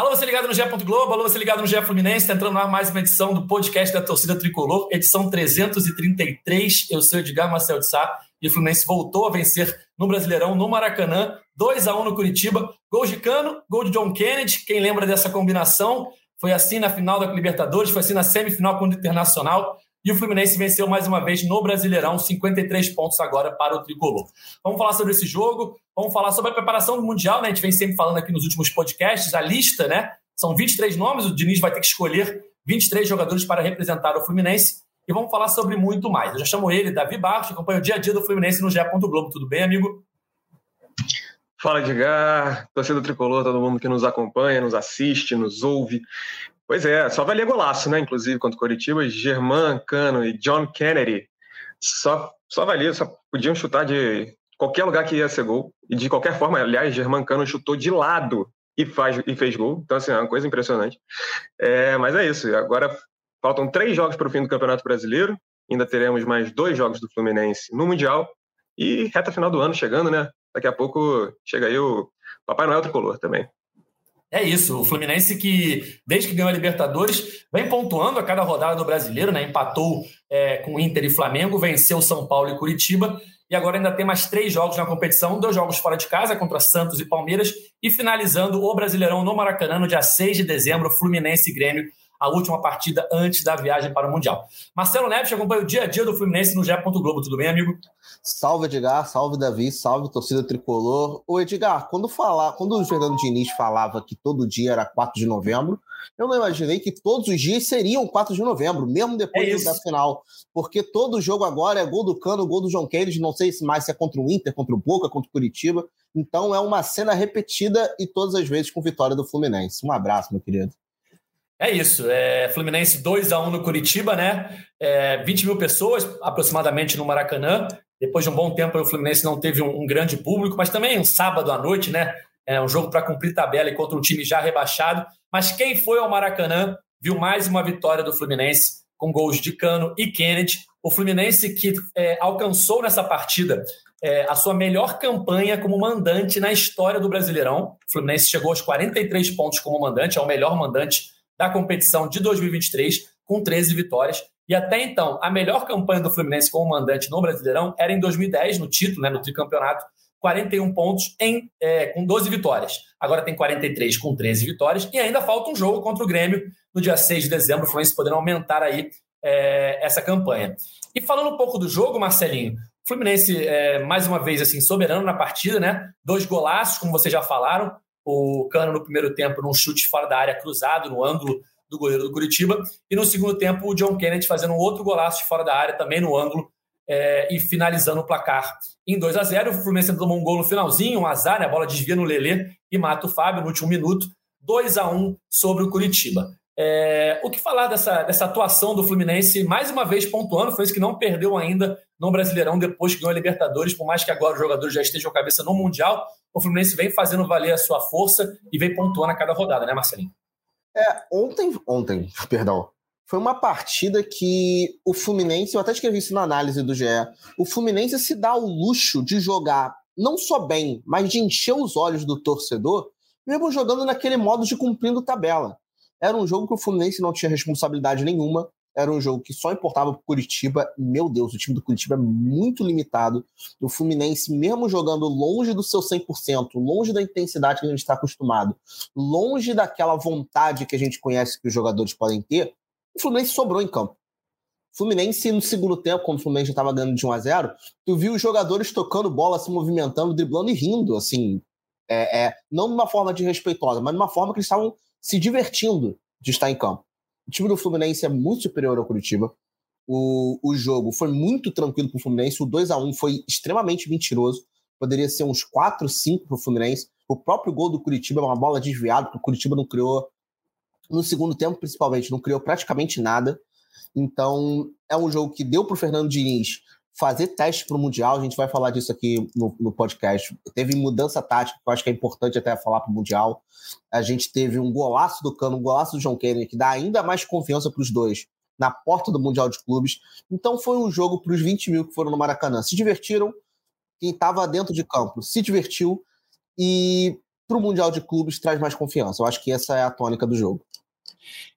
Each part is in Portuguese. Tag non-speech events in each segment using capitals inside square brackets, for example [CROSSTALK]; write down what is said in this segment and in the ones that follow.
Alô, você ligado no GE. Globo, alô, você ligado no GE Fluminense, tá entrando mais uma edição do podcast da torcida tricolor, edição 333. Eu sou Edgar Marcel de Sá e o Fluminense voltou a vencer no Brasileirão, no Maracanã, 2 a 1 no Curitiba. Gol de Cano, gol de John Kennedy. Quem lembra dessa combinação? Foi assim na final da Libertadores, foi assim na semifinal contra o Internacional. E o Fluminense venceu mais uma vez no Brasileirão, 53 pontos agora para o tricolor. Vamos falar sobre esse jogo, vamos falar sobre a preparação do Mundial, né? A gente vem sempre falando aqui nos últimos podcasts, a lista, né? São 23 nomes, o Diniz vai ter que escolher 23 jogadores para representar o Fluminense. E vamos falar sobre muito mais. Eu já chamo ele, Davi Barros, acompanha o dia a dia do Fluminense no GE. Globo. Tudo bem, amigo? Fala, Edgar, torcida tricolor, todo mundo que nos acompanha, nos assiste, nos ouve. Pois é, só valia golaço, né? Inclusive contra o Coritiba, Germán Cano e John Kennedy. Só, só valia, só podiam chutar de qualquer lugar que ia ser gol. E de qualquer forma, aliás, Germán Cano chutou de lado e, faz, e fez gol. Então, assim, é uma coisa impressionante. É, mas é isso. Agora faltam três jogos para o fim do Campeonato Brasileiro. Ainda teremos mais dois jogos do Fluminense no Mundial. E reta final do ano chegando, né? Daqui a pouco chega aí o Papai Noel Tricolor também. É isso, o Fluminense que, desde que ganhou a Libertadores, vem pontuando a cada rodada do brasileiro, né? Empatou é, com Inter e Flamengo, venceu São Paulo e Curitiba, e agora ainda tem mais três jogos na competição, dois jogos fora de casa contra Santos e Palmeiras, e finalizando o Brasileirão no Maracanã no dia 6 de dezembro, Fluminense e Grêmio a última partida antes da viagem para o Mundial. Marcelo Neves acompanha o dia a dia do Fluminense no GE. Globo. Tudo bem, amigo? Salve, Edgar. Salve, Davi. Salve, torcida tricolor. Ô, Edgar, quando, falar, quando o Fernando Diniz falava que todo dia era 4 de novembro, eu não imaginei que todos os dias seriam 4 de novembro, mesmo depois é da final. Porque todo jogo agora é gol do Cano, gol do João Kennedy. Não sei se mais se é contra o Inter, contra o Boca, contra o Curitiba. Então é uma cena repetida e todas as vezes com vitória do Fluminense. Um abraço, meu querido. É isso. É Fluminense 2 a 1 no Curitiba, né? É, 20 mil pessoas aproximadamente no Maracanã. Depois de um bom tempo, o Fluminense não teve um, um grande público, mas também um sábado à noite, né? É um jogo para cumprir tabela e contra um time já rebaixado. Mas quem foi ao Maracanã viu mais uma vitória do Fluminense com gols de Cano e Kennedy. O Fluminense que é, alcançou nessa partida é, a sua melhor campanha como mandante na história do Brasileirão. O Fluminense chegou aos 43 pontos como mandante, é o melhor mandante da competição de 2023, com 13 vitórias. E até então, a melhor campanha do Fluminense como mandante no Brasileirão era em 2010, no título, né, no tricampeonato, 41 pontos em, é, com 12 vitórias. Agora tem 43 com 13 vitórias e ainda falta um jogo contra o Grêmio no dia 6 de dezembro. O Fluminense podendo aumentar aí é, essa campanha. E falando um pouco do jogo, Marcelinho, Fluminense, é, mais uma vez, assim, soberano na partida, né? Dois golaços, como vocês já falaram o Cano no primeiro tempo num chute fora da área cruzado no ângulo do goleiro do Curitiba e no segundo tempo o John Kennedy fazendo um outro golaço de fora da área também no ângulo é, e finalizando o placar em 2 a 0 O Fluminense tomou um gol no finalzinho, um azar, né? a bola desvia no Lelê e mata o Fábio no último minuto, 2 a 1 sobre o Curitiba. É, o que falar dessa, dessa atuação do Fluminense, mais uma vez pontuando, o Fluminense que não perdeu ainda no Brasileirão depois que ganhou a Libertadores, por mais que agora os jogadores já estejam a cabeça no Mundial, o Fluminense vem fazendo valer a sua força e vem pontuando a cada rodada, né, Marcelinho? É, ontem, ontem, [LAUGHS] perdão, foi uma partida que o Fluminense, eu até escrevi isso na análise do GE, o Fluminense se dá o luxo de jogar não só bem, mas de encher os olhos do torcedor, mesmo jogando naquele modo de cumprindo tabela. Era um jogo que o Fluminense não tinha responsabilidade nenhuma, era um jogo que só importava para Curitiba. Meu Deus, o time do Curitiba é muito limitado. O Fluminense, mesmo jogando longe do seu 100%, longe da intensidade que a gente está acostumado, longe daquela vontade que a gente conhece que os jogadores podem ter, o Fluminense sobrou em campo. O Fluminense, no segundo tempo, quando o Fluminense já estava ganhando de 1 a 0 tu viu os jogadores tocando bola, se movimentando, driblando e rindo, assim. É, é, não de uma forma desrespeitosa, mas de uma forma que eles estavam se divertindo de estar em campo. O time do Fluminense é muito superior ao Curitiba. O, o jogo foi muito tranquilo para o Fluminense. O 2 a 1 foi extremamente mentiroso. Poderia ser uns 4, 5 para o Fluminense. O próprio gol do Curitiba é uma bola desviada, o Curitiba não criou, no segundo tempo principalmente, não criou praticamente nada. Então, é um jogo que deu para o Fernando Diniz fazer teste para o Mundial. A gente vai falar disso aqui no, no, podcast. Teve mudança tática, que eu acho que é importante até falar para o Mundial. A gente teve um golaço do Cano, um golaço do John Kennedy, que dá ainda mais confiança para os dois na porta do Mundial de Clubes. Então foi um jogo para os 20 mil que foram no Maracanã. Se divertiram, quem estava dentro de campo se divertiu. E para o Mundial de Clubes traz mais confiança. Eu acho que essa é a tônica do jogo.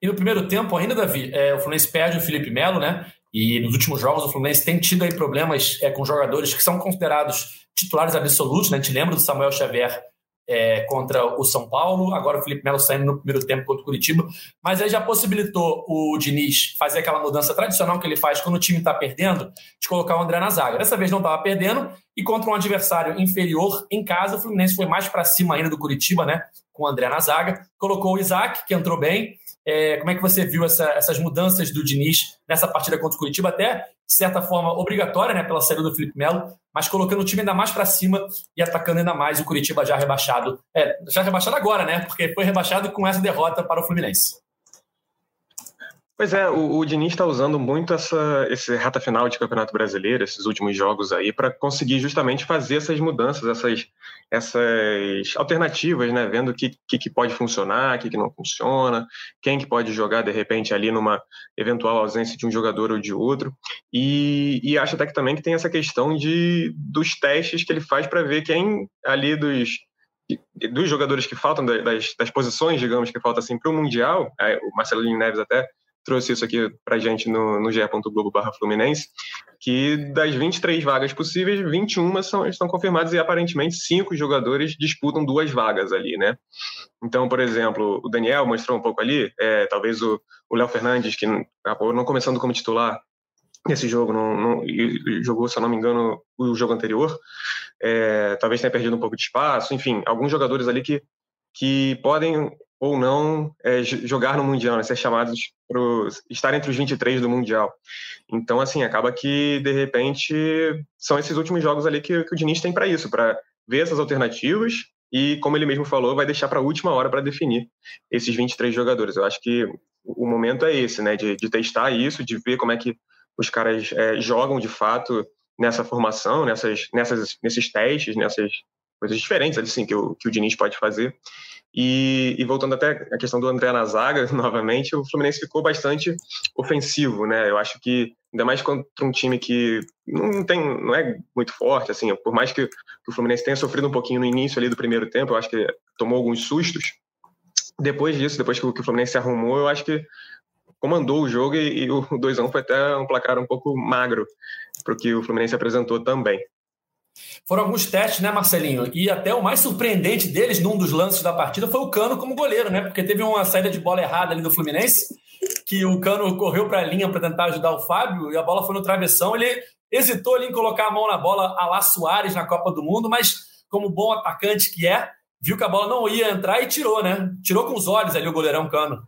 E no primeiro tempo, ainda, Davi, é, o Fluminense perde o Felipe Melo, né? E nos últimos jogos, o Fluminense tem tido aí problemas é, com jogadores que são considerados titulares absolutos, né? A gente lembra do Samuel Xavier é, contra o São Paulo, agora o Felipe Melo saindo no primeiro tempo contra o Curitiba, mas aí já possibilitou o Diniz fazer aquela mudança tradicional que ele faz quando o time está perdendo, de colocar o André na zaga. Dessa vez não estava perdendo, e contra um adversário inferior em casa, o Fluminense foi mais para cima ainda do Curitiba, né? Com o André na zaga, colocou o Isaac, que entrou bem, é, como é que você viu essa, essas mudanças do Diniz nessa partida contra o Curitiba? Até, de certa forma, obrigatória né, pela saída do Felipe Melo, mas colocando o time ainda mais para cima e atacando ainda mais o Curitiba já rebaixado. É, já rebaixado agora, né? Porque foi rebaixado com essa derrota para o Fluminense. Pois é, o, o Diniz está usando muito essa esse rata final de Campeonato Brasileiro, esses últimos jogos aí, para conseguir justamente fazer essas mudanças, essas, essas alternativas, né? Vendo o que, que, que, pode funcionar, o que, que não funciona, quem que pode jogar de repente ali numa eventual ausência de um jogador ou de outro. E, e acho até que também que tem essa questão de, dos testes que ele faz para ver quem ali dos dos jogadores que faltam, das, das posições, digamos, que faltam assim, para o Mundial, o Marcelo Neves até trouxe isso aqui para gente no, no ge.globo barra Fluminense, que das 23 vagas possíveis, 21 são, estão confirmadas e aparentemente cinco jogadores disputam duas vagas ali, né? Então, por exemplo, o Daniel mostrou um pouco ali, é, talvez o Léo Fernandes, que acabou não começando como titular nesse jogo, não, não, jogou, se eu não me engano, o jogo anterior, é, talvez tenha perdido um pouco de espaço, enfim, alguns jogadores ali que, que podem ou não é, jogar no Mundial, né, ser chamados para estar entre os 23 do Mundial. Então, assim, acaba que, de repente, são esses últimos jogos ali que, que o Diniz tem para isso, para ver essas alternativas e, como ele mesmo falou, vai deixar para a última hora para definir esses 23 jogadores. Eu acho que o momento é esse, né, de, de testar isso, de ver como é que os caras é, jogam de fato nessa formação, nessas, nessas, nesses testes, nessas coisas diferentes assim, que, o, que o Diniz pode fazer. E, e, voltando até à questão do André na zaga, [LAUGHS] novamente, o Fluminense ficou bastante ofensivo, né? Eu acho que, ainda mais contra um time que não tem, não é muito forte, assim, por mais que, o Fluminense tenha sofrido um pouquinho no início ali do primeiro tempo, eu acho que tomou alguns sustos. Depois disso, depois que o, que o Fluminense se arrumou, eu acho que comandou o jogo e, e o 2x1 foi até um placar um pouco magro para o que o Fluminense apresentou também. Foram alguns testes, né, Marcelinho? E até o mais surpreendente deles, num dos lances da partida, foi o Cano como goleiro, né? Porque teve uma saída de bola errada ali do Fluminense, que o Cano correu para a linha para tentar ajudar o Fábio e a bola foi no travessão. Ele hesitou ali em colocar a mão na bola a lá Soares na Copa do Mundo, mas como bom atacante que é, viu que a bola não ia entrar e tirou, né? Tirou com os olhos ali o goleirão Cano.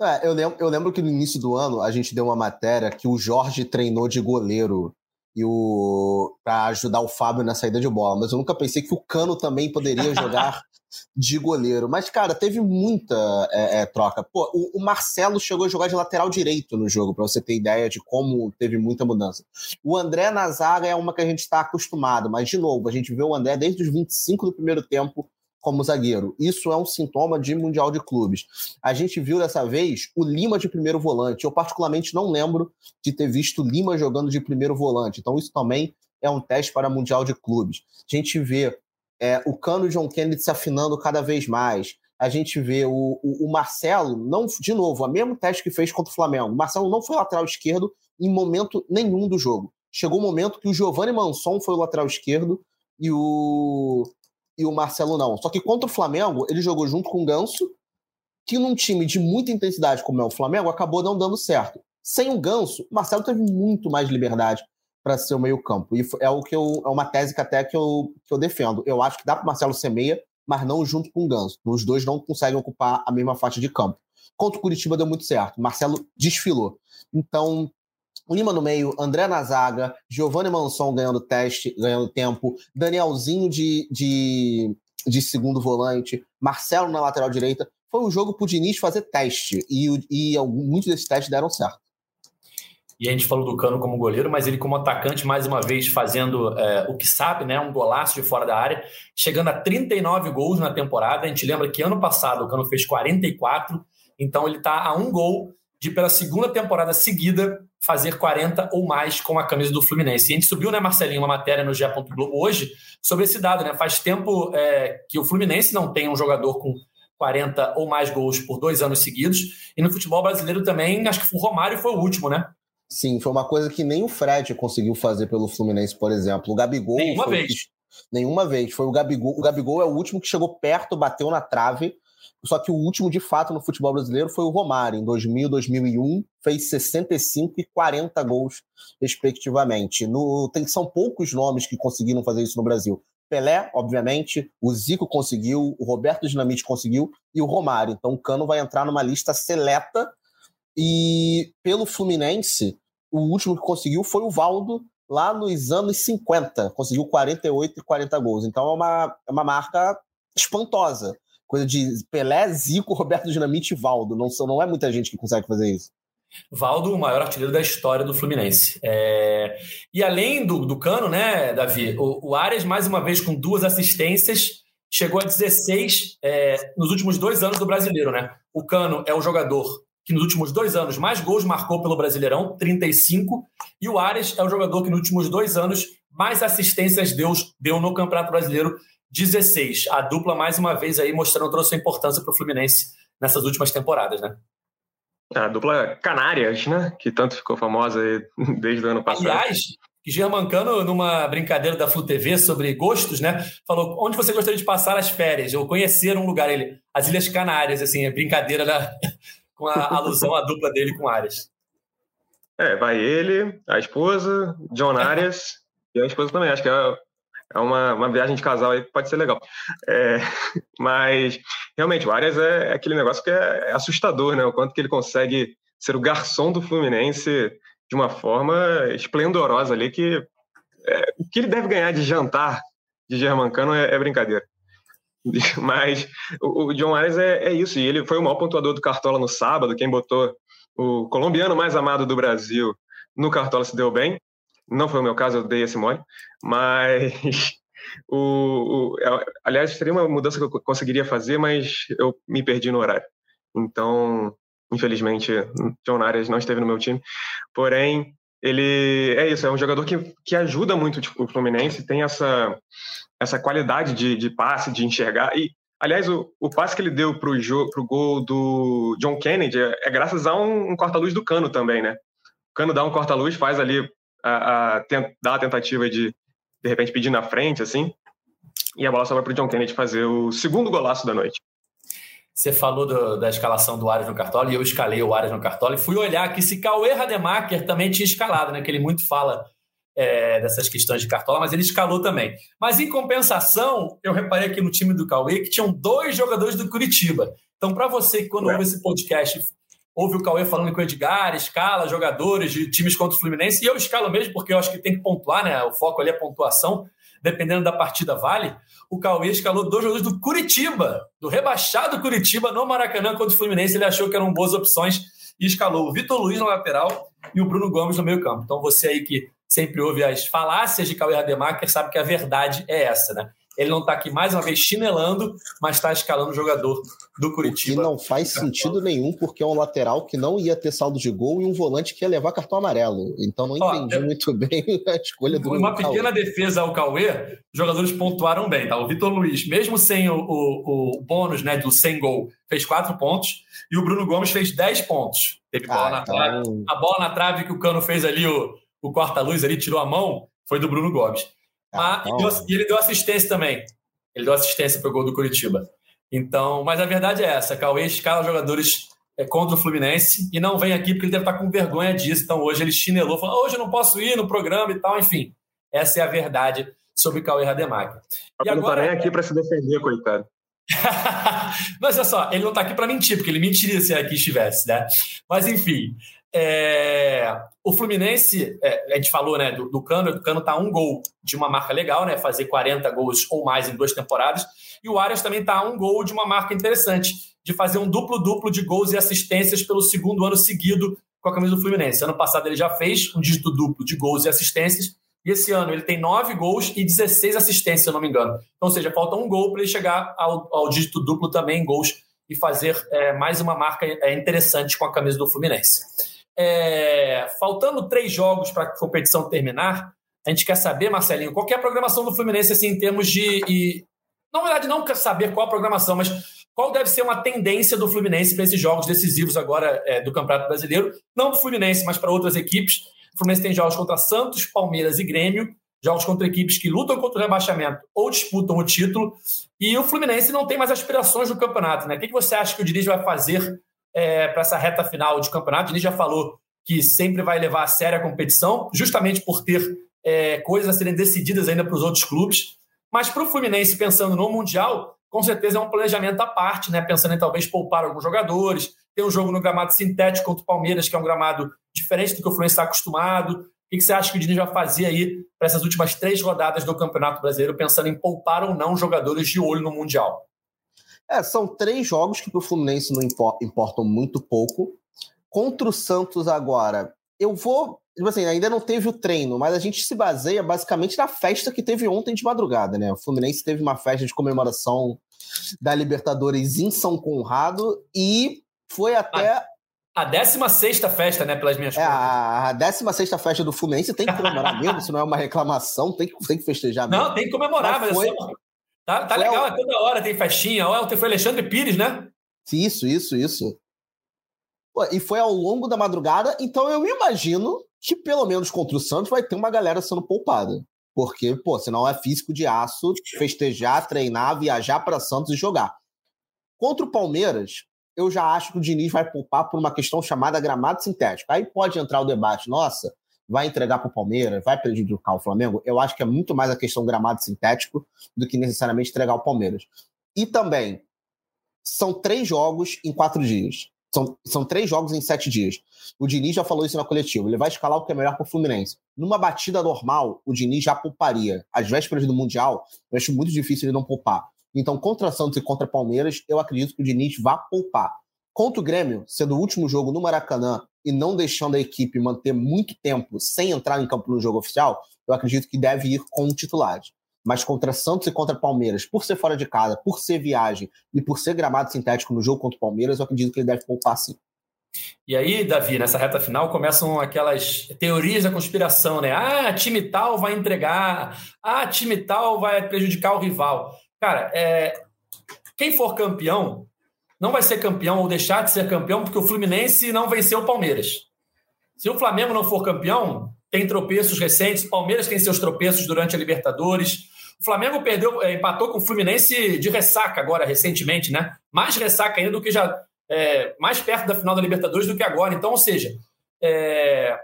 É, eu, lembro, eu lembro que no início do ano a gente deu uma matéria que o Jorge treinou de goleiro e o para ajudar o Fábio na saída de bola, mas eu nunca pensei que o Cano também poderia [LAUGHS] jogar de goleiro. Mas, cara, teve muita é, é, troca. Pô, o, o, Marcelo chegou a jogar de lateral direito no jogo, para você ter ideia de como teve muita mudança. O André na zaga é uma que a gente está acostumado, mas, de novo, a gente vê o André desde os 25 do primeiro tempo como zagueiro. Isso é um sintoma de Mundial de Clubes. A gente viu dessa vez o Lima de primeiro volante. Eu, particularmente, não lembro de ter visto Lima jogando de primeiro volante. Então, isso também é um teste para Mundial de Clubes. A gente vê é, o Cano John Kennedy se afinando cada vez mais. A gente vê o, o, o, Marcelo, não, de novo, o mesmo teste que fez contra o Flamengo. O Marcelo não foi lateral esquerdo em momento nenhum do jogo. Chegou o um momento que o Giovanni Manson foi o lateral esquerdo e o, e o Marcelo não. Só que contra o Flamengo, ele jogou junto com o Ganso, que num time de muita intensidade como é o Flamengo, acabou não dando certo. Sem o Ganso, o Marcelo teve muito mais liberdade para ser o meio-campo. E é o que eu, é uma tese que até que eu, que eu defendo. Eu acho que dá para o Marcelo ser meia, mas não junto com o Ganso. Os dois não conseguem ocupar a mesma faixa de campo. Contra o Curitiba deu muito certo. Marcelo desfilou. Então, Lima no meio, André na zaga, Giovanni Manson ganhando teste, ganhando tempo, Danielzinho de, de, de segundo volante, Marcelo na lateral direita. Foi um jogo pro Diniz fazer teste e, e muitos desses testes deram certo. E a gente falou do Cano como goleiro, mas ele como atacante, mais uma vez, fazendo é, o que sabe, né? Um golaço de fora da área, chegando a 39 gols na temporada. A gente lembra que ano passado o Cano fez 44, então ele está a um gol de, pela segunda temporada seguida, fazer 40 ou mais com a camisa do Fluminense. E a gente subiu, né, Marcelinho, uma matéria no GE. Globo hoje sobre esse dado, né? Faz tempo é, que o Fluminense não tem um jogador com 40 ou mais gols por dois anos seguidos. E no futebol brasileiro também, acho que o Romário foi o último, né? Sim, foi uma coisa que nem o Fred conseguiu fazer pelo Fluminense, por exemplo. O Gabigol. Nenhuma vez. Que... Nenhuma vez. Foi o Gabigol. O Gabigol é o último que chegou perto, bateu na trave. Só que o último, de fato, no futebol brasileiro foi o Romário, em 2000, 2001, fez 65 e 40 gols, respectivamente. No, tem, são poucos nomes que conseguiram fazer isso no Brasil. Pelé, obviamente, o Zico conseguiu, o Roberto Dinamite conseguiu e o Romário. Então o Cano vai entrar numa lista seleta. E pelo Fluminense, o último que conseguiu foi o Valdo, lá nos anos 50. Conseguiu 48 e 40 gols. Então é uma, é uma marca espantosa. Coisa de Pelé, Zico, Roberto Dinamite e Valdo. Não, não é muita gente que consegue fazer isso. Valdo, o maior artilheiro da história do Fluminense. É... E além do, do Cano, né, Davi? O, o Arias, mais uma vez, com duas assistências, chegou a 16 é, nos últimos dois anos do brasileiro, né? O Cano é o jogador que nos últimos dois anos mais gols marcou pelo Brasileirão, 35, e o Arias é o jogador que nos últimos dois anos mais assistências deu, deu no Campeonato Brasileiro, 16. A dupla, mais uma vez, aí mostrando toda a sua importância para o Fluminense nessas últimas temporadas, né? A dupla Canárias, né? Que tanto ficou famosa [LAUGHS] desde o ano passado. Aliás, Germancano, numa brincadeira da Flu TV sobre gostos, né? Falou: onde você gostaria de passar as férias? Ou conhecer um lugar, ele, as Ilhas Canárias, assim, brincadeira da, [LAUGHS] com a alusão à dupla dele com Arias. É, vai ele, a esposa, John Arias e a esposa também. Acho que é é uma, uma viagem de casal aí que pode ser legal. É, [LAUGHS] mas, realmente, o Arias é, é, aquele negócio que é, é, assustador, né? O quanto que ele consegue ser o garçom do Fluminense de uma forma esplendorosa ali, que é, o que ele deve ganhar de jantar de Germancano é, é brincadeira. [LAUGHS] Mas o, o John Arias é, é isso, e ele foi o maior pontuador do Cartola no sábado, quem botou o colombiano mais amado do Brasil no Cartola se deu bem. Não foi o meu caso, eu dei esse mole, mas [LAUGHS] o, o, é, aliás, seria uma mudança que eu conseguiria fazer, mas eu me perdi no horário. Então, infelizmente, John Arias não esteve no meu time. Porém, ele é isso, é um jogador que, que ajuda muito tipo, o Fluminense, tem essa, essa qualidade de, de passe, de enxergar. E, aliás, o, o passe que ele deu para o gol do John Kennedy é, é graças a um, um corta-luz do Cano também, né? O Cano dá um corta-luz, faz ali a, a dar a tentativa de, de repente, pedir na frente, assim, e a bola sobra para o John Kennedy fazer o segundo golaço da noite. Você falou do, da escalação do Arias no Cartola e eu escalei o Arias no Cartola e fui olhar aqui se Cauê Rademacher também tinha escalado, né? Que ele muito fala é, dessas questões de Cartola, mas ele escalou também. Mas em compensação, eu reparei aqui no time do Cauê que tinham dois jogadores do Curitiba. Então, para você que quando é. ouve esse podcast ouve o Cauê falando com o Edgar, escala jogadores de times contra o Fluminense, e eu escalo mesmo, porque eu acho que tem que pontuar, né? O foco ali é pontuação, dependendo da partida vale. O Cauê escalou dois jogadores do Curitiba, do rebaixado Curitiba, no Maracanã contra o Fluminense. Ele achou que eram boas opções e escalou o Vitor Luiz na lateral e o Bruno Gomes no meio campo. Então você aí que sempre ouve as falácias de Cauê Rademacher sabe que a verdade é essa, né? Ele não está aqui mais uma vez chinelando, mas está escalando o jogador do Curitiba. E não faz sentido nenhum, porque é um lateral que não ia ter saldo de gol e um volante que ia levar cartão amarelo. Então não entendi Ó, muito bem [LAUGHS] a escolha do Uma pequena defesa ao Cauê, os jogadores pontuaram bem. Tá? O Vitor Luiz, mesmo sem o, o, o, bônus né, do sem gol, fez quatro pontos. E o Bruno Gomes fez dez pontos. Teve bola ah, na então... trave. A bola na trave que o Cano fez ali, o, o corta-luz ali, tirou a mão, foi do Bruno Gomes. Ah, e, deu, e, ele deu assistência também. Ele deu assistência para o gol do Curitiba. Então, mas a verdade é essa: Cauê escala jogadores é, contra o Fluminense e não vem aqui porque ele deve estar com vergonha disso. Então, hoje ele chinelou, falou: hoje eu não posso ir no programa e tal. Enfim, essa é a verdade sobre Cauê Rademacher. E agora... Não tá nem aqui para se defender, coitado. [LAUGHS] Mas olha só, ele não está aqui para mentir, porque ele mentiria se aqui estivesse, né? Mas enfim, é, o Fluminense, é, a gente falou né, do, do Cano, o Cano está um gol de uma marca legal, né, fazer 40 gols ou mais em duas temporadas, e o Arias também está um gol de uma marca interessante, de fazer um duplo-duplo de gols e assistências pelo segundo ano seguido com a camisa do Fluminense. Ano passado ele já fez um dígito duplo de gols e assistências, e esse ano ele tem nove gols e 16 assistências, se eu não me engano. Então, ou seja, falta um gol para ele chegar ao, ao dígito duplo também em gols e fazer é, mais uma marca é, interessante com a camisa do Fluminense. É, faltando três jogos para a competição terminar, a gente quer saber, Marcelinho, qual é a programação do Fluminense assim, em termos de. E, na verdade, não quer saber qual a programação, mas qual deve ser uma tendência do Fluminense para esses jogos decisivos agora é, do Campeonato Brasileiro, não para o Fluminense, mas para outras equipes. O Fluminense tem jogos contra Santos, Palmeiras e Grêmio, jogos contra equipes que lutam contra o rebaixamento ou disputam o título, e o Fluminense não tem mais aspirações no campeonato. Né? O que você acha que o Diniz vai fazer é, para essa reta final de campeonato? Diniz já falou que sempre vai levar a sério a competição, justamente por ter é, coisas a serem decididas ainda para os outros clubes. Mas para o Fluminense, pensando no Mundial, com certeza é um planejamento à parte, né? pensando em talvez poupar alguns jogadores, ter um jogo no gramado sintético contra o Palmeiras, que é um gramado diferente do que o Fluminense está acostumado. O que você acha que o Diniz vai fazer aí para essas últimas três rodadas do Campeonato Brasileiro, pensando em poupar ou não jogadores de olho no Mundial? É, são três jogos que para o Fluminense não importam muito pouco. Contra o Santos agora, eu vou. Tipo assim, ainda não teve o treino, mas a gente se baseia basicamente na festa que teve ontem de madrugada, né? O Fluminense teve uma festa de comemoração da Libertadores em São Conrado e foi até. A 16 festa, né, pelas minhas é, contas. A 16 festa do Fluminense tem que comemorar [LAUGHS] mesmo, se não é uma reclamação, tem que, tem que festejar mesmo. Não, tem que comemorar, mas, mas foi, é só... Tá, tá legal, é toda hora tem festinha. Ontem foi Alexandre Pires, né? Isso, isso, isso. E foi ao longo da madrugada, então eu imagino que pelo menos contra o Santos vai ter uma galera sendo poupada. Porque, pô, senão é físico de aço festejar, treinar, viajar para Santos e jogar. Contra o Palmeiras, eu já acho que o Diniz vai poupar por uma questão chamada gramado sintético. Aí pode entrar o debate, nossa, vai entregar para o Palmeiras, vai prejudicar o Flamengo. Eu acho que é muito mais a questão gramado sintético do que necessariamente entregar o Palmeiras. E também, são três jogos em quatro dias. São, são três jogos em sete dias. O Diniz já falou isso na coletiva. Ele vai escalar o que é melhor para o Fluminense. Numa batida normal, o Diniz já pouparia. Às vésperas do Mundial, eu acho muito difícil ele não poupar. Então, contra Santos e contra Palmeiras, eu acredito que o Diniz vá poupar. Contra o Grêmio, sendo o último jogo no Maracanã e não deixando a equipe manter muito tempo sem entrar em campo no jogo oficial, eu acredito que deve ir com titulares mas contra Santos e contra Palmeiras, por ser fora de casa, por ser viagem e por ser gramado sintético no jogo contra o Palmeiras, eu acredito que ele deve poupar sim. E aí, Davi, nessa reta final começam aquelas teorias da conspiração, né? Ah, time tal vai entregar, ah, time tal vai prejudicar o rival. Cara, é... quem for campeão não vai ser campeão ou deixar de ser campeão porque o Fluminense não venceu o Palmeiras. Se o Flamengo não for campeão, tem tropeços recentes, o Palmeiras tem seus tropeços durante a Libertadores, o Flamengo perdeu, é, empatou com o Fluminense de ressaca agora, recentemente, né? Mais ressaca ainda do que já. É, mais perto da final da Libertadores do que agora. Então, ou seja, é,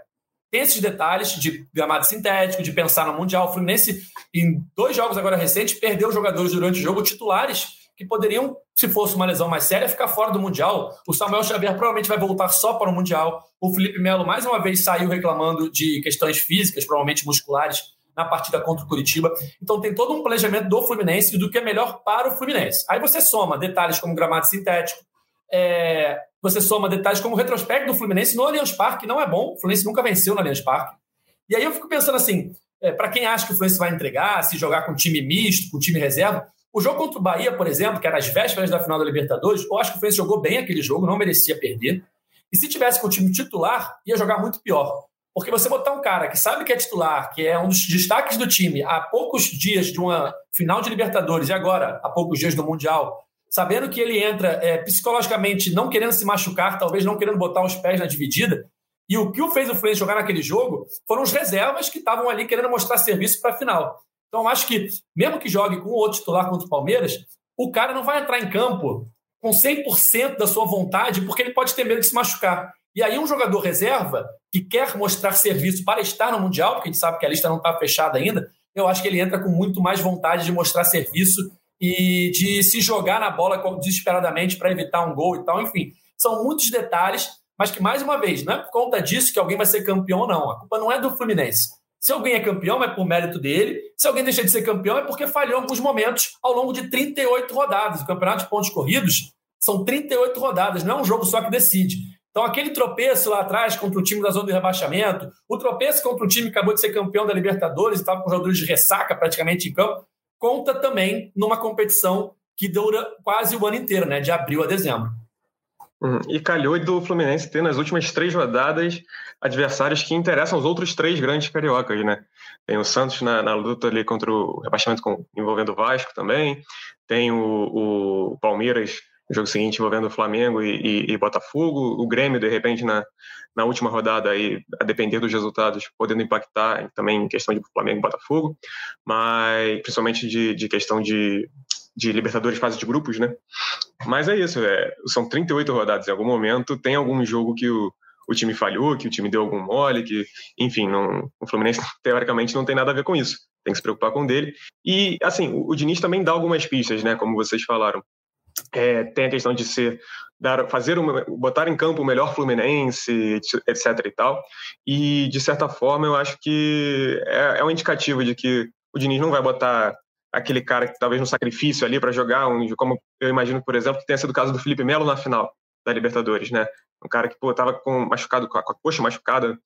tem esses detalhes de gramado sintético, de pensar no Mundial. O Fluminense, em dois jogos agora recentes, perdeu jogadores durante o jogo titulares que poderiam, se fosse uma lesão mais séria, ficar fora do Mundial. O Samuel Xavier provavelmente vai voltar só para o Mundial. O Felipe Melo, mais uma vez, saiu reclamando de questões físicas, provavelmente musculares, na partida contra o Curitiba. Então tem todo um planejamento do Fluminense e do que é melhor para o Fluminense. Aí você soma detalhes como gramado sintético, é, você soma detalhes como o retrospecto do Fluminense no Allianz Parque, que não é bom. O Fluminense nunca venceu no Allianz Parque. E aí eu fico pensando assim, é, para quem acha que o Fluminense vai entregar, se jogar com time misto, com time reserva, o jogo contra o Bahia, por exemplo, que era às vésperas da final da Libertadores, eu acho que o Fluminense jogou bem aquele jogo, não merecia perder. E se tivesse com o time titular, ia jogar muito pior. Porque você botar um cara que sabe que é titular, que é um dos destaques do time, há poucos dias de uma final de Libertadores e agora há poucos dias do Mundial, sabendo que ele entra é, psicologicamente não querendo se machucar, talvez não querendo botar os pés na dividida, e o que o fez o Fluminense jogar naquele jogo foram os reservas que estavam ali querendo mostrar serviço para a final. Então, acho que, mesmo que jogue com outro titular contra o Palmeiras, o cara não vai entrar em campo com 100% da sua vontade, porque ele pode ter medo de se machucar. E aí, um jogador reserva que quer mostrar serviço para estar no Mundial, porque a gente sabe que a lista não está fechada ainda, eu acho que ele entra com muito mais vontade de mostrar serviço e de se jogar na bola desesperadamente para evitar um gol e tal. Enfim, são muitos detalhes, mas que, mais uma vez, não é por conta disso que alguém vai ser campeão não. A culpa não é do Fluminense. Se alguém é campeão, é por mérito dele. Se alguém deixa de ser campeão, é porque falhou em alguns momentos ao longo de 38 rodadas. O campeonato de pontos corridos são 38 rodadas, não é um jogo só que decide. Então, aquele tropeço lá atrás contra o time da zona de rebaixamento, o tropeço contra o time que acabou de ser campeão da Libertadores e estava com jogadores de ressaca praticamente em campo, conta também numa competição que dura quase o ano inteiro, né? De abril a dezembro. Uhum. E calhou do Fluminense ter nas últimas três rodadas adversários que interessam os outros três grandes cariocas, né? Tem o Santos na, na luta ali contra o rebaixamento com, envolvendo o Vasco também, tem o, o Palmeiras jogo seguinte envolvendo o Flamengo e, e, e, Botafogo, o Grêmio, de repente, na, na última rodada, aí, a depender dos resultados, podendo impactar também em questão de Flamengo e Botafogo, mas principalmente de, de questão de de Libertadores fase de grupos, né? Mas é isso, é, são 38 rodadas. Em algum momento tem algum jogo que o, o time falhou, que o time deu algum mole, que, enfim, não, o Fluminense [LAUGHS] teoricamente não tem nada a ver com isso. Tem que se preocupar com o dele. E, assim, o, o Diniz também dá algumas pistas, né? Como vocês falaram. É, tem a questão de ser dar, fazer uma, botar em campo o melhor Fluminense, etc. e tal. E de certa forma eu acho que é, é um indicativo de que o Diniz não vai botar aquele cara que talvez no sacrifício ali para jogar, um, como eu imagino, por exemplo, que tenha sido o caso do Felipe Melo na final da Libertadores, né? Um cara que pô, tava com machucado com a, com a coxa machucada,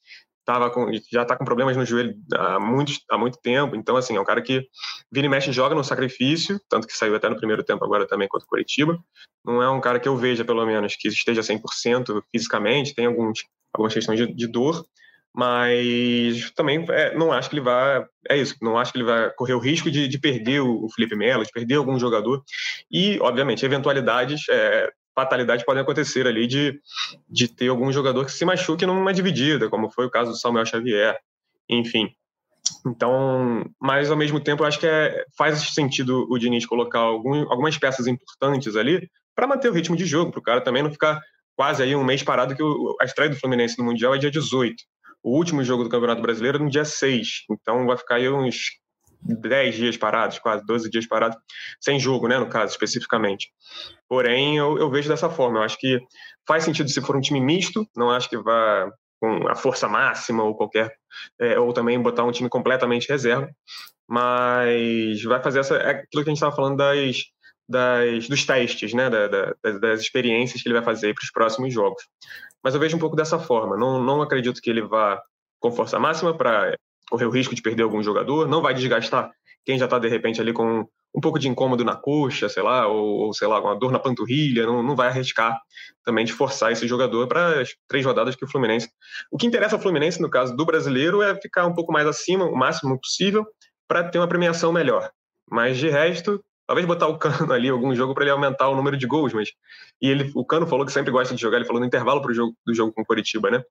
tava com, já está com problemas no joelho há muito, há muito tempo. Então, assim, é um cara que vira e mexe joga no sacrifício, tanto que saiu até no primeiro tempo agora também contra o Curitiba. Não é um cara que eu veja, pelo menos, que esteja 100% fisicamente, tem alguns, algumas questões de, de dor, mas também é, não acho que ele vai. É isso, não acho que ele vai correr o risco de, de perder o Felipe Melo, de perder algum jogador. E, obviamente, eventualidades, é, fatalidades podem acontecer ali de, de ter algum jogador que se machuque numa dividida, como foi o caso do Samuel Xavier. Enfim. Então, mas ao mesmo tempo, acho que é, faz sentido o Diniz colocar algum, algumas peças importantes ali para manter o ritmo de jogo, para o cara também não ficar quase aí um mês parado, que o, a estreia do Fluminense no Mundial é dia 18 o último jogo do Campeonato Brasileiro no dia 6. Então vai ficar aí uns 10 dias parados, quase 12 dias parados, sem jogo, né, no caso, especificamente. Porém, eu, eu vejo dessa forma. Eu acho que faz sentido se for um time misto, não acho que vá com a força máxima ou qualquer. É, ou também botar um time completamente reserva. Mas vai fazer essa. É aquilo que a gente estava falando das, das, dos testes, né, da, da, das, experiências que ele vai fazer para os próximos jogos. Mas eu vejo um pouco dessa forma. Não, não acredito que ele vá com força máxima para correr o risco de perder algum jogador, não vai desgastar quem já está de repente ali com um pouco de incômodo na coxa, sei lá, ou, ou sei lá, com uma dor na panturrilha, não, não vai arriscar também de forçar esse jogador para as três rodadas que o Fluminense. O que interessa ao Fluminense, no caso do brasileiro, é ficar um pouco mais acima, o máximo possível, para ter uma premiação melhor. Mas de resto, Talvez botar o [LAUGHS] Cano ali algum jogo para ele aumentar o número de gols, mas e ele, o Cano falou que sempre gosta de jogar, ele falou no intervalo pro jogo, do jogo com o Coritiba, né?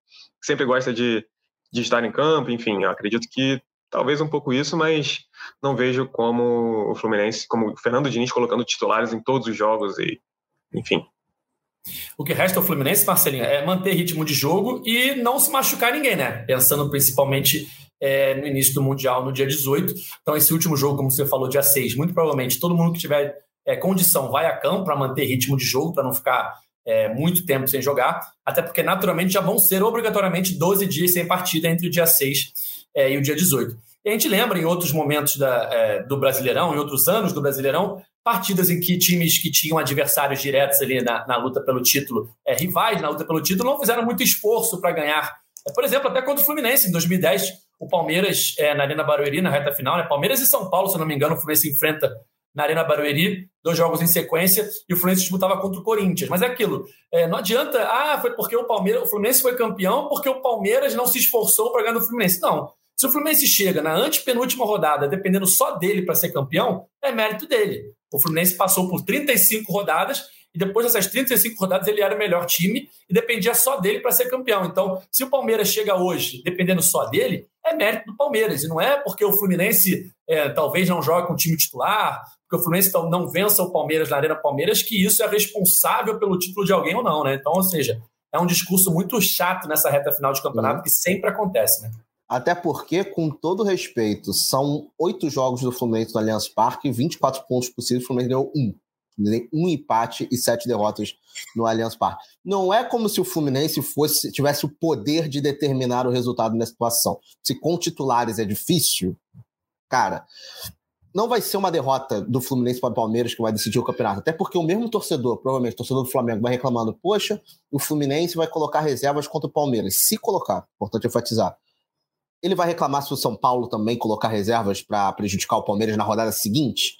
Sempre gosta de, de estar em campo, enfim, acredito que talvez um pouco isso, mas não vejo como o Fluminense, como o Fernando Diniz colocando titulares em todos os jogos e enfim. O que resta ao Fluminense, Marcelinho, é manter ritmo de jogo e não se machucar ninguém, né? Pensando principalmente é, no início do Mundial, no dia 18. Então, esse último jogo, como você falou, dia 6, muito provavelmente todo mundo que tiver é, condição vai a campo para manter ritmo de jogo, para não ficar é, muito tempo sem jogar, até porque naturalmente já vão ser obrigatoriamente 12 dias sem partida entre o dia 6 é, e o dia 18. E a gente lembra em outros momentos da, é, do Brasileirão, em outros anos do Brasileirão, partidas em que times que tinham adversários diretos ali na, na luta pelo título, é, rivais na luta pelo título, não fizeram muito esforço para ganhar. É, por exemplo, até contra o Fluminense em 2010, o Palmeiras é, na Arena Barueri, na reta final, né? Palmeiras e São Paulo, se não me engano, o Fluminense enfrenta na Arena Barueri, dois jogos em sequência, e o Fluminense disputava contra o Corinthians. Mas é aquilo, é, não adianta, ah, foi porque o Palmeiras, o Fluminense foi campeão porque o Palmeiras não se esforçou para ganhar do Fluminense. Não. Se o Fluminense chega na antepenúltima rodada, dependendo só dele para ser campeão, é mérito dele. O Fluminense passou por 35 rodadas e depois dessas 35 rodadas ele era o melhor time e dependia só dele para ser campeão. Então, se o Palmeiras chega hoje dependendo só dele, é mérito do Palmeiras. E não é porque o Fluminense é, talvez não jogue com o time titular, porque o Fluminense não vença o Palmeiras na Arena Palmeiras, que isso é responsável pelo título de alguém ou não, né? Então, ou seja, é um discurso muito chato nessa reta final de campeonato, uhum. que sempre acontece, né? Até porque, com todo respeito, são oito jogos do Fluminense no Allianz Parque, 24 pontos possíveis, o Fluminense ganhou um um empate e sete derrotas no Allianz Parque. Não é como se o Fluminense fosse tivesse o poder de determinar o resultado nessa situação. Se com titulares é difícil, cara, não vai ser uma derrota do Fluminense para o Palmeiras que vai decidir o campeonato. Até porque o mesmo torcedor, provavelmente o torcedor do Flamengo, vai reclamando: poxa, o Fluminense vai colocar reservas contra o Palmeiras. Se colocar, importante enfatizar. Ele vai reclamar se o São Paulo também colocar reservas para prejudicar o Palmeiras na rodada seguinte?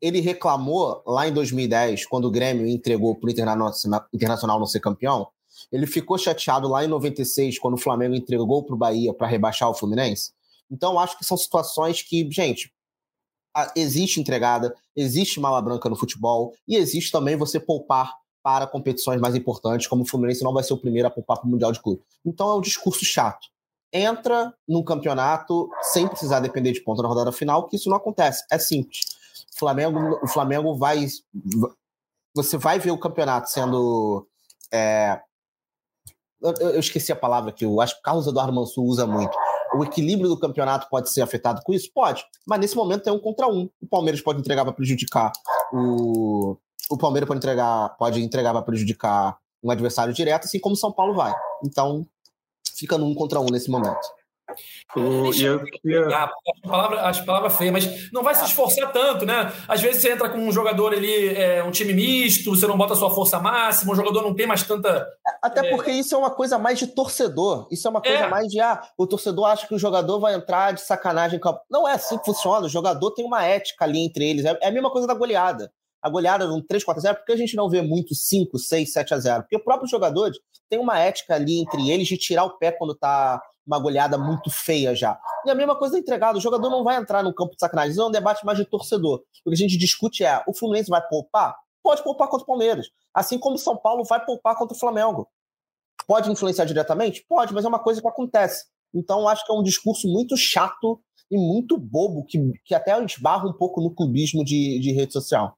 ele reclamou lá em 2010, quando o Grêmio entregou para o Internacional não ser campeão. Ele ficou chateado lá em 96, quando o Flamengo entregou para o Bahia para rebaixar o Fluminense. Então, acho que são situações que, gente, existe entregada, existe mala branca no futebol e existe também você poupar para competições mais importantes, como o Fluminense não vai ser o primeiro a poupar para o Mundial de Clube. Então, é um discurso chato entra num campeonato sem precisar depender de ponta na rodada final, que isso não acontece. É simples. O Flamengo, o Flamengo vai. Você vai ver o campeonato sendo. É, eu, eu, esqueci a palavra que eu acho que o Carlos Eduardo Mansur usa muito. O equilíbrio do campeonato pode ser afetado com isso? Pode. Mas nesse momento é um contra um. O Palmeiras pode entregar para prejudicar o. O Palmeiras pode entregar, pode entregar para prejudicar um adversário direto, assim como o São Paulo vai. Então, fica no um contra um nesse momento. O, eu queria... a, palavra, acho palavra feia, mas não vai se esforçar tanto, né? Às vezes você entra com um jogador ali, é, um time misto, você não bota a sua força máxima, o jogador não tem mais tanta. Até é... porque isso é uma coisa mais de torcedor. Isso é uma coisa é. mais de ah, o torcedor acha que o jogador vai entrar de sacanagem. Não é assim que funciona. O jogador tem uma ética ali entre eles. É, é a mesma coisa da goleada a goleada num 3, 4 a 0, porque a gente não vê muito 5, 6, 7 a 0? Porque o próprio jogador tem uma ética ali entre eles de tirar o pé quando tá uma goleada muito feia já. E a mesma coisa é entregado, o jogador não vai entrar no campo de sacanagem, isso é um debate mais de torcedor. O que a gente discute é, o Fluminense vai poupar? Pode poupar contra o Palmeiras, assim como o São Paulo vai poupar contra o Flamengo. Pode influenciar diretamente? Pode, mas é uma coisa que acontece. Então, acho que é um discurso muito chato e muito bobo, que, que até esbarra um pouco no clubismo de, de rede social.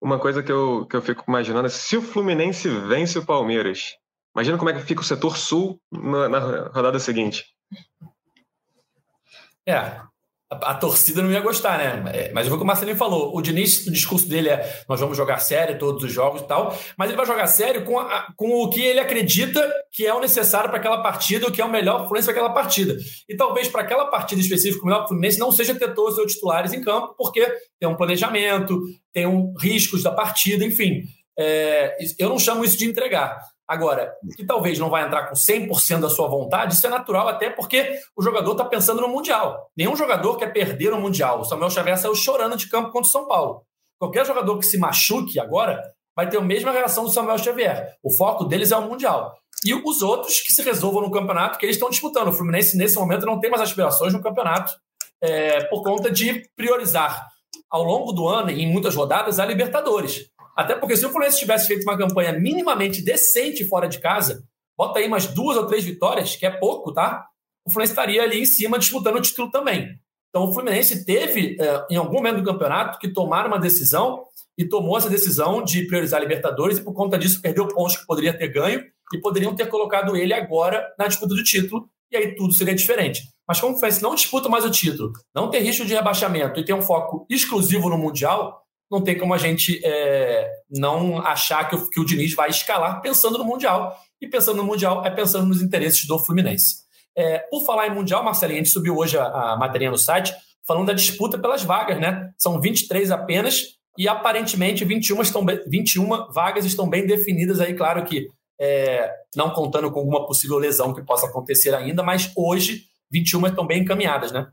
Uma coisa que eu, que eu fico imaginando é se o Fluminense vence o Palmeiras, imagina como é que fica o setor sul na, na rodada seguinte. É, a, a, torcida não ia gostar, né? É, mas eu vou que o Marcelinho falou. O Diniz, o discurso dele é: nós vamos jogar sério todos os jogos e tal, mas ele vai jogar sério com, a, com o que ele acredita que é o necessário para aquela partida, o que é o melhor Fluminense para aquela partida. E talvez para aquela partida específica, o melhor Fluminense não seja ter todos os seus titulares em campo, porque tem um planejamento, tem um riscos da partida, enfim. É, eu não chamo isso de entregar. Agora, que talvez não vai entrar com 100% da sua vontade, isso é natural, até porque o jogador está pensando no Mundial. Nenhum jogador quer perder no Mundial. O Samuel Xavier saiu chorando de campo contra o São Paulo. Qualquer jogador que se machuque agora vai ter a mesma reação do Samuel Xavier. O foco deles é o Mundial. E os outros que se resolvam no campeonato que eles estão disputando. O Fluminense, nesse momento, não tem mais aspirações no campeonato é, por conta de priorizar ao longo do ano, em muitas rodadas, a Libertadores. Até porque se o Fluminense tivesse feito uma campanha minimamente decente fora de casa, bota aí umas duas ou três vitórias, que é pouco, tá? O Fluminense estaria ali em cima disputando o título também. Então o Fluminense teve, eh, em algum momento do campeonato, que tomar uma decisão e tomou essa decisão de priorizar a Libertadores e por conta disso perdeu pontos que poderia ter ganho e poderiam ter colocado ele agora na disputa do título e aí tudo seria diferente. Mas como o Fluminense não disputa mais o título, não tem risco de rebaixamento e tem um foco exclusivo no Mundial, não tem como a gente é, não achar que o, que o Diniz vai escalar pensando no Mundial. E pensando no Mundial é pensando nos interesses do Fluminense. É, por falar em Mundial, Marcelinho, a gente subiu hoje a, a matéria no site falando da disputa pelas vagas, né? São 23 apenas e aparentemente 21, estão, 21 vagas estão bem definidas aí, claro que é, não contando com alguma possível lesão que possa acontecer ainda, mas hoje 21 estão bem encaminhadas, né?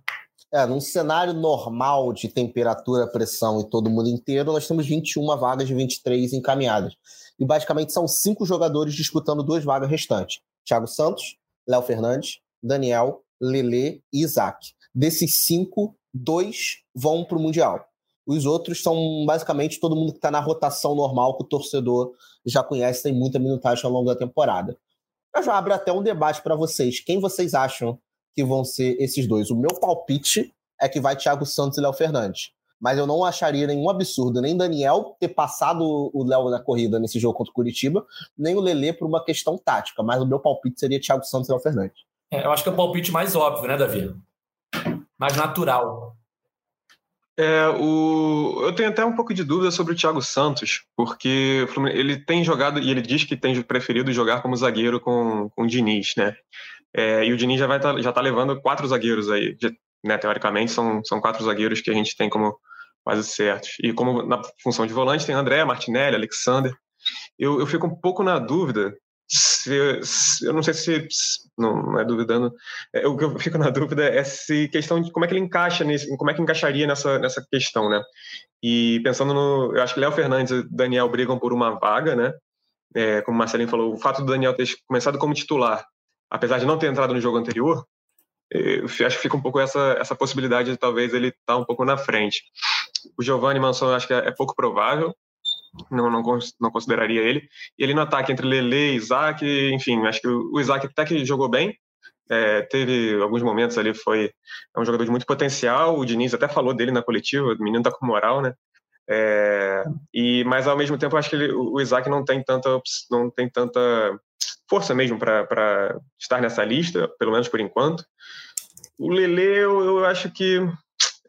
É, num cenário normal de temperatura, pressão e todo mundo inteiro, nós temos 21 vagas de 23 encaminhadas. E basicamente são cinco jogadores disputando duas vagas restantes: Thiago Santos, Léo Fernandes, Daniel, Lele e Isaac. Desses cinco, dois vão para o Mundial. Os outros são basicamente todo mundo que está na rotação normal, que o torcedor já conhece, tem muita minutagem ao longo da temporada. Eu já abro até um debate para vocês. Quem vocês acham que vão ser esses dois. O meu palpite é que vai Thiago Santos e Léo Fernandes. Mas eu não acharia nenhum absurdo nem Daniel ter passado o Léo na corrida nesse jogo contra o Curitiba, nem o Lelê por uma questão tática. Mas o meu palpite seria Thiago Santos e Léo Fernandes. É, eu acho que é o palpite mais óbvio, né, Davi? Mais natural. É, o... Eu tenho até um pouco de dúvida sobre o Thiago Santos, porque ele tem jogado, e ele diz que tem preferido jogar como zagueiro com, com o Diniz, né? É, e o Diniz já vai tá, já tá levando quatro zagueiros aí, né? Teoricamente são, são quatro zagueiros que a gente tem como quase certos. E como na função de volante tem André, Martinelli, Alexander. Eu, eu fico um pouco na dúvida se, se, eu não sei se, não, não é duvidando, é, o que eu fico na dúvida é se questão de como é que ele encaixa nisso, como é que encaixaria nessa, nessa questão, né? E pensando no, eu acho que Léo Fernandes e Daniel brigam por uma vaga, né? É, como o Marcelinho falou, o fato do Daniel ter começado como titular, apesar de não ter entrado no jogo anterior, eu acho que fica um pouco essa, essa possibilidade de talvez ele estar tá um pouco na frente. O Giovanni Manson acho que é, é pouco provável, não, não, não consideraria ele. E ele no ataque entre Lele e Isaac, enfim, acho que o Isaac até que jogou bem, é, teve alguns momentos ali, foi é um jogador de muito potencial, o Diniz até falou dele na coletiva, o menino tá com moral, né? É, e mas ao mesmo tempo acho que ele, o Isaac não tem tanta não tem tanta força mesmo para estar nessa lista, pelo menos por enquanto. O Lele eu, eu acho que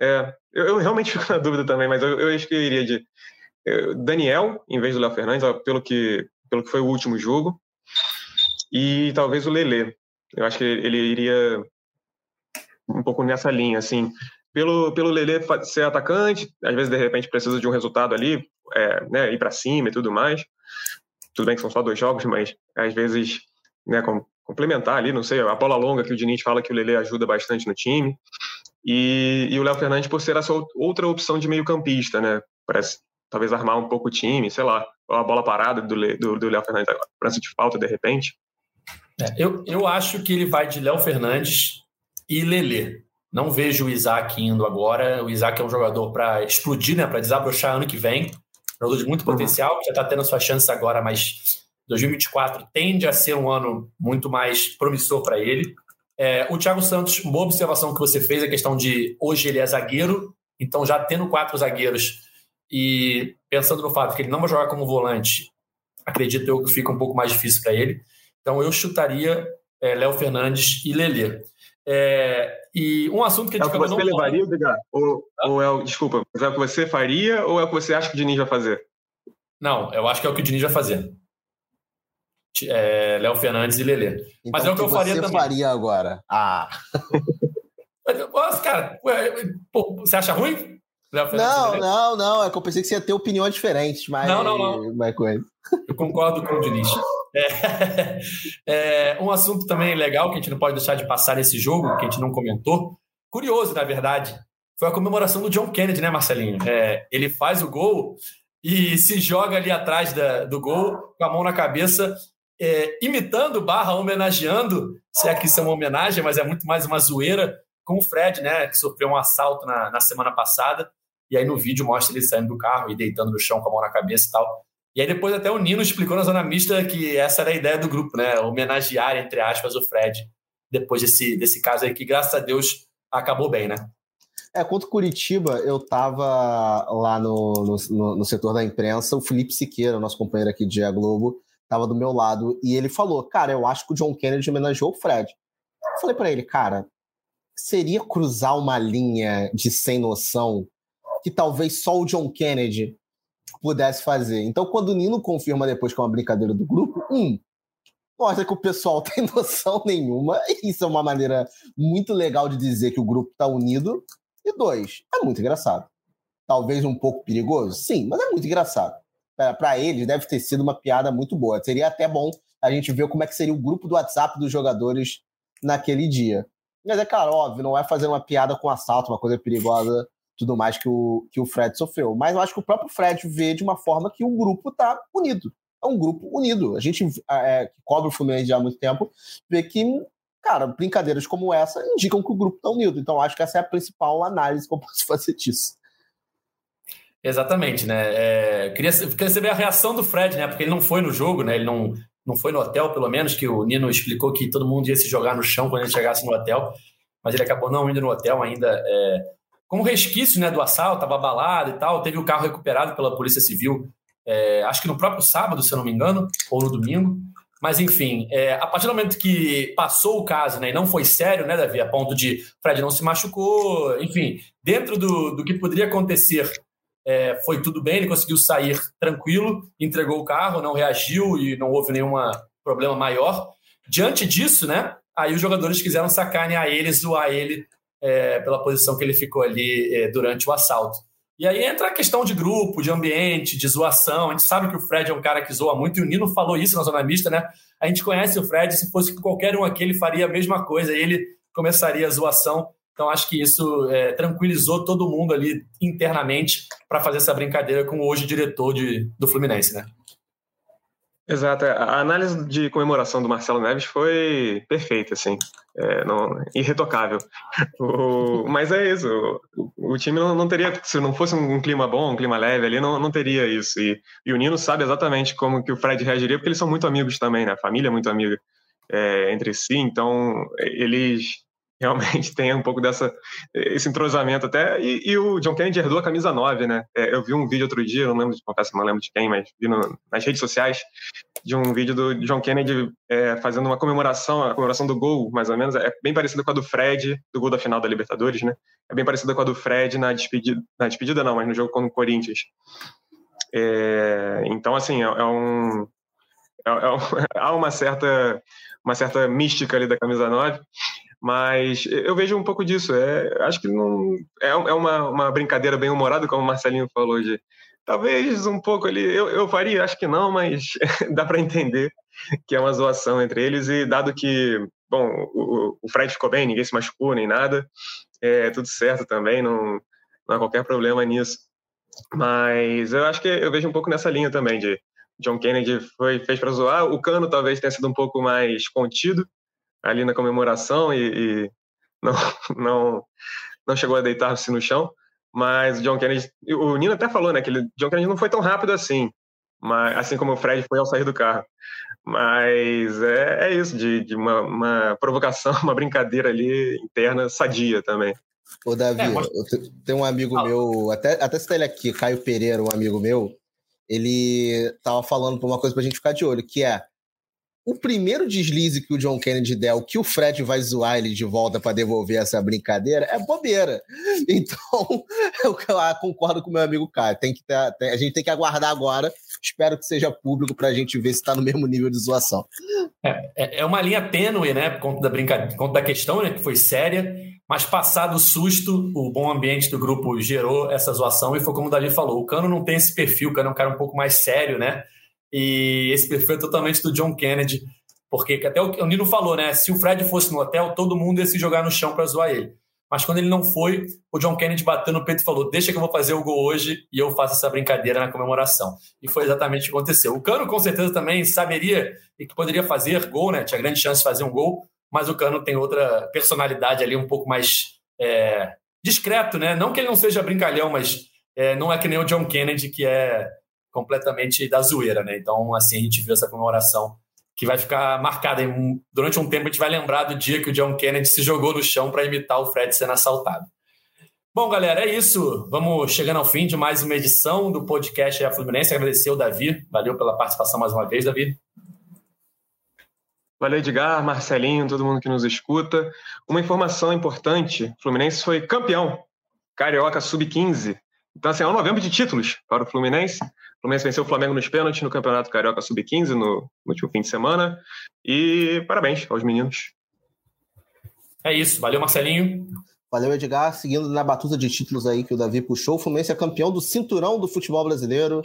é, eu, eu, realmente [LAUGHS] fico na dúvida também, mas eu, eu acho que eu iria de Daniel, em vez do Léo Fernandes, pelo que, pelo que foi o último jogo. E talvez o Lele. Eu acho que ele iria um pouco nessa linha, assim. Pelo, pelo Lele ser atacante, às vezes, de repente, precisa de um resultado ali, é, né, ir para cima e tudo mais. Tudo bem que são só dois jogos, mas às vezes, né, complementar ali, não sei, a bola longa que o Diniz fala que o Lele ajuda bastante no time. E, e o Léo Fernandes por ser essa outra opção de meio campista, né? Parece talvez armar um pouco o time, sei lá, a bola parada do, do, do Léo Fernandes, cobrança de falta de repente. É, eu, eu acho que ele vai de Léo Fernandes e Lelê. Não vejo o Isaac indo agora. O Isaac é um jogador para explodir, né, para desabrochar ano que vem. Jogador de muito uhum. potencial, que já está tendo sua chance agora, mas 2024 tende a ser um ano muito mais promissor para ele. É, o Thiago Santos, boa observação que você fez, a questão de hoje ele é zagueiro, então já tendo quatro zagueiros, e pensando no fato que ele não vai jogar como volante, acredito eu que fica um pouco mais difícil para ele. Então eu chutaria é, Léo Fernandes e Lelê. É, e um assunto que a gente é o que você levaria, Edgar? Ou, ah? ou é o, desculpa, é o que você faria ou é o que você acha que o Diniz vai fazer? Não, eu acho que é o que o Diniz vai fazer. É, Léo Fernandes e Lelê. Então, Mas é o que, que eu faria você também. faria agora? Ah! [LAUGHS] Mas, cara, pô, você acha ruim? Não, não, não. É que eu pensei que você ia ter opiniões diferentes, mas. Não, não, não. Coisa. Eu concordo com o Diniz. É, [LAUGHS] é, um assunto também legal que a gente não pode deixar de passar nesse jogo, que a gente não comentou. Curioso, na verdade, foi a comemoração do John Kennedy, né, Marcelinho? É, ele faz o gol e se joga ali atrás da, do gol, com a mão na cabeça, é, imitando barra homenageando, se é que isso é uma homenagem, mas é muito mais uma zoeira, com o Fred, né, que sofreu um assalto na, na semana passada. E aí no vídeo mostra ele saindo do carro e deitando no chão com a mão na cabeça e tal. E aí depois até o Nino explicou na zona mista que essa era a ideia do grupo, né? Homenagear, entre aspas, o Fred depois desse, desse caso aí, que graças a Deus acabou bem, né? É, contra Curitiba, eu tava lá no, no, no, setor da imprensa, o Felipe Siqueira, nosso companheiro aqui de A Globo, tava do meu lado, e ele falou, cara, eu acho que o John Kennedy homenageou o Fred. Eu falei para ele, cara, seria cruzar uma linha de sem noção que talvez só o John Kennedy pudesse fazer. Então, quando o Nino confirma depois que é uma brincadeira do grupo, um, mostra que o pessoal [LAUGHS] tem noção nenhuma, isso é uma maneira muito legal de dizer que o grupo está unido. E dois, é muito engraçado. Talvez um pouco perigoso, sim, mas é muito engraçado. Para eles, deve ter sido uma piada muito boa. Seria até bom a gente ver como é que seria o grupo do WhatsApp dos jogadores naquele dia. Mas é claro, óbvio, não é fazer uma piada com assalto, uma coisa perigosa tudo mais que o, que o Fred sofreu. Mas eu acho que o próprio Fred vê de uma forma que o grupo está unido. É um grupo unido. A gente é, que cobre o Fluminense já há muito tempo vê que, cara, brincadeiras como essa indicam que o grupo está unido. Então acho que essa é a principal análise que eu posso [LAUGHS] fazer disso. Exatamente, né? É, queria, queria saber a reação do Fred, né? Porque ele não foi no jogo, né? Ele não, não foi no hotel, pelo menos, que o Nino explicou que todo mundo ia se jogar no chão quando ele chegasse no hotel, mas ele acabou não indo no hotel ainda. É, como resquício né, do assalto, estava abalado e tal. Teve o carro recuperado pela Polícia Civil, é, acho que no próprio sábado, se eu não me engano, ou no domingo. Mas, enfim, é, a partir do momento que passou o caso né, e não foi sério, né, Davi, a ponto de Fred não se machucou, enfim, dentro do, do que poderia acontecer, é, foi tudo bem, ele conseguiu sair tranquilo, entregou o carro, não reagiu e não houve nenhum problema maior. Diante disso, né, aí os jogadores quiseram sacanear ele, zoar ele é, pela posição que ele ficou ali é, durante o assalto. E aí entra a questão de grupo, de ambiente, de zoação. A gente sabe que o Fred é um cara que zoa muito, e o Nino falou isso na Zona Mista, né? A gente conhece o Fred, se fosse qualquer um aqui, ele faria a mesma coisa, e ele começaria a zoação. Então, acho que isso é, tranquilizou todo mundo ali internamente para fazer essa brincadeira com o hoje diretor de, do Fluminense, né? Exato. É, a análise de comemoração do Marcelo Neves foi perfeita, assim. É, não, irretocável. [LAUGHS] O, mas é isso. O, o time não, não, teria, se não fosse um clima bom, um clima leve ali, não, não teria isso. E, e, o Nino sabe exatamente como que o Fred reagiria, porque eles são muito amigos também, né? A família é muito amiga é, entre si. Então, eles realmente [LAUGHS] tem um pouco dessa esse entrosamento até e, e, o John Kennedy herdou a camisa 9, né? É, eu vi um vídeo outro dia, não lembro de confesso, não lembro de quem, mas vi no, nas redes sociais de um vídeo do John Kennedy é, fazendo uma comemoração, a comemoração do gol, mais ou menos, é bem parecida com a do Fred, do gol da final da Libertadores, né? É bem parecida com a do Fred na despedida, na despedida não, mas no jogo contra o Corinthians. É, então, assim, é, é um, é, um [LAUGHS] há uma certa uma certa mística ali da camisa 9 mas eu vejo um pouco disso. É, acho que não é, é uma, uma brincadeira bem humorada, como o Marcelinho falou, de talvez um pouco ali. Eu, eu faria, acho que não, mas [LAUGHS] dá para entender que é uma zoação entre eles. E dado que, bom, o, o Fred ficou bem, ninguém se machucou nem nada, é tudo certo também, não, não há qualquer problema nisso. Mas eu acho que eu vejo um pouco nessa linha também de John Kennedy foi, fez para zoar. O Cano talvez tenha sido um pouco mais contido, ali na comemoração e, e não, [LAUGHS] não, não chegou a deitar-se no chão. Mas o John Kennedy, o Nino até falou, né, que ele, John Kennedy não foi tão rápido assim, mas assim como o Fred foi ao sair do carro. Mas é, é isso, de, de uma, uma provocação, [LAUGHS] uma brincadeira ali interna sadia também. Ô, Davi, é, mas... tem um amigo ah. meu, até, até citar ele aqui, Caio Pereira, um amigo meu, ele tava falando por uma coisa pra gente ficar de olho, que é o primeiro deslize que o John Kennedy der, o que o Fred vai zoar ele de volta para devolver essa brincadeira, é bobeira. [LAUGHS] Então, [LAUGHS] eu concordo com meu amigo Caio. Tem que ter, tem, a gente tem que aguardar agora. Espero que seja público para a gente ver se está no mesmo nível de zoação. É, é, é uma linha tênue, né? Por conta da brincadeira, conta da questão, né? Que foi séria. Mas passado o susto, o bom ambiente do grupo gerou essa zoação e foi como o Davi falou. O Cano não tem esse perfil, o Cano é um cara um pouco mais sério, né? E esse perfil é totalmente do John Kennedy, porque até o, Nino falou, né? Se o Fred fosse no hotel, todo mundo ia se jogar no chão para zoar ele. Mas quando ele não foi, o John Kennedy bateu no peito e falou: Deixa que eu vou fazer o gol hoje e eu faço essa brincadeira na comemoração. E foi exatamente o que aconteceu. O Cano, com certeza, também saberia e que poderia fazer gol, né? Tinha grande chance de fazer um gol, mas o Cano tem outra personalidade ali, um pouco mais é, discreto, né? Não que ele não seja brincalhão, mas é, não é que nem o John Kennedy, que é completamente da zoeira, né? Então, assim, a gente viu essa comemoração que vai ficar marcada. Em, durante um tempo, a gente vai lembrar do dia que o John Kennedy se jogou no chão para imitar o Fred sendo assaltado. Bom, galera, é isso. Vamos chegando ao fim de mais uma edição do podcast A Fluminense. Agradecer o Davi. Valeu pela participação mais uma vez, Davi. Valeu, Edgar, Marcelinho, todo mundo que nos escuta. Uma informação importante: Fluminense foi campeão Carioca Sub-15 então, assim, é um novembro de títulos para o Fluminense. O Fluminense venceu o Flamengo nos pênaltis no Campeonato Carioca Sub-15 no, no último fim de semana. E parabéns aos meninos. É isso. Valeu, Marcelinho. Valeu, Edgar. Seguindo na batuta de títulos aí que o Davi puxou, o Fluminense é campeão do cinturão do futebol brasileiro,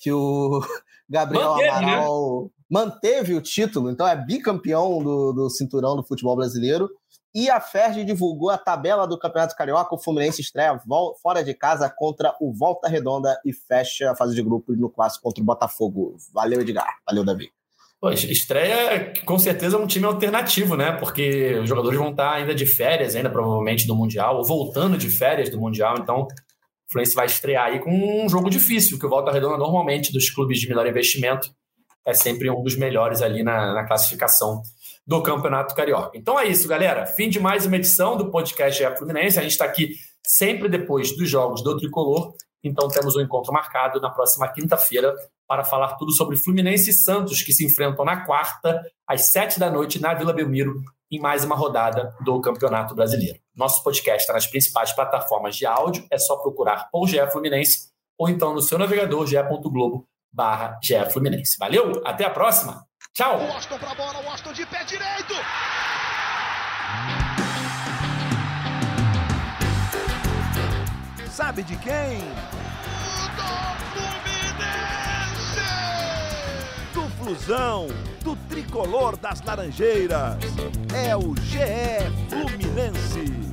que o [LAUGHS] Gabriel manteve, né? Amaral né? manteve o título, então é bicampeão do, do cinturão do futebol brasileiro. E a Ferdi divulgou a tabela do Campeonato Carioca. O Fluminense estreia fora de casa contra o Volta Redonda e fecha a fase de grupos no clássico contra o Botafogo. Valeu, Edgar. Valeu, Davi. Pô, estreia com certeza um time alternativo, né? Porque os jogadores vão estar ainda de férias, ainda provavelmente do Mundial, ou voltando de férias do Mundial. Então, o Fluminense vai estrear aí com um jogo difícil, que o Volta Redonda normalmente dos clubes de menor investimento é sempre um dos melhores ali na, na classificação do Campeonato Carioca. Então é isso, galera. Fim de mais uma edição do podcast GE Fluminense. A gente está aqui sempre depois dos jogos do Tricolor. Então temos um encontro marcado na próxima quinta-feira para falar tudo sobre Fluminense e Santos, que se enfrentam na quarta, às sete da noite, na Vila Belmiro, em mais uma rodada do Campeonato Brasileiro. Nosso podcast está nas principais plataformas de áudio, é só procurar ou GE Fluminense ou então no seu navegador ge.globo barra Fluminense. Valeu, até a próxima! Tchau. Washington pra bola, Washington de pé direito. Sabe sabe de quem? Do Fluminense! Do Flusão, do tricolor das Laranjeiras. É o GE Fluminense.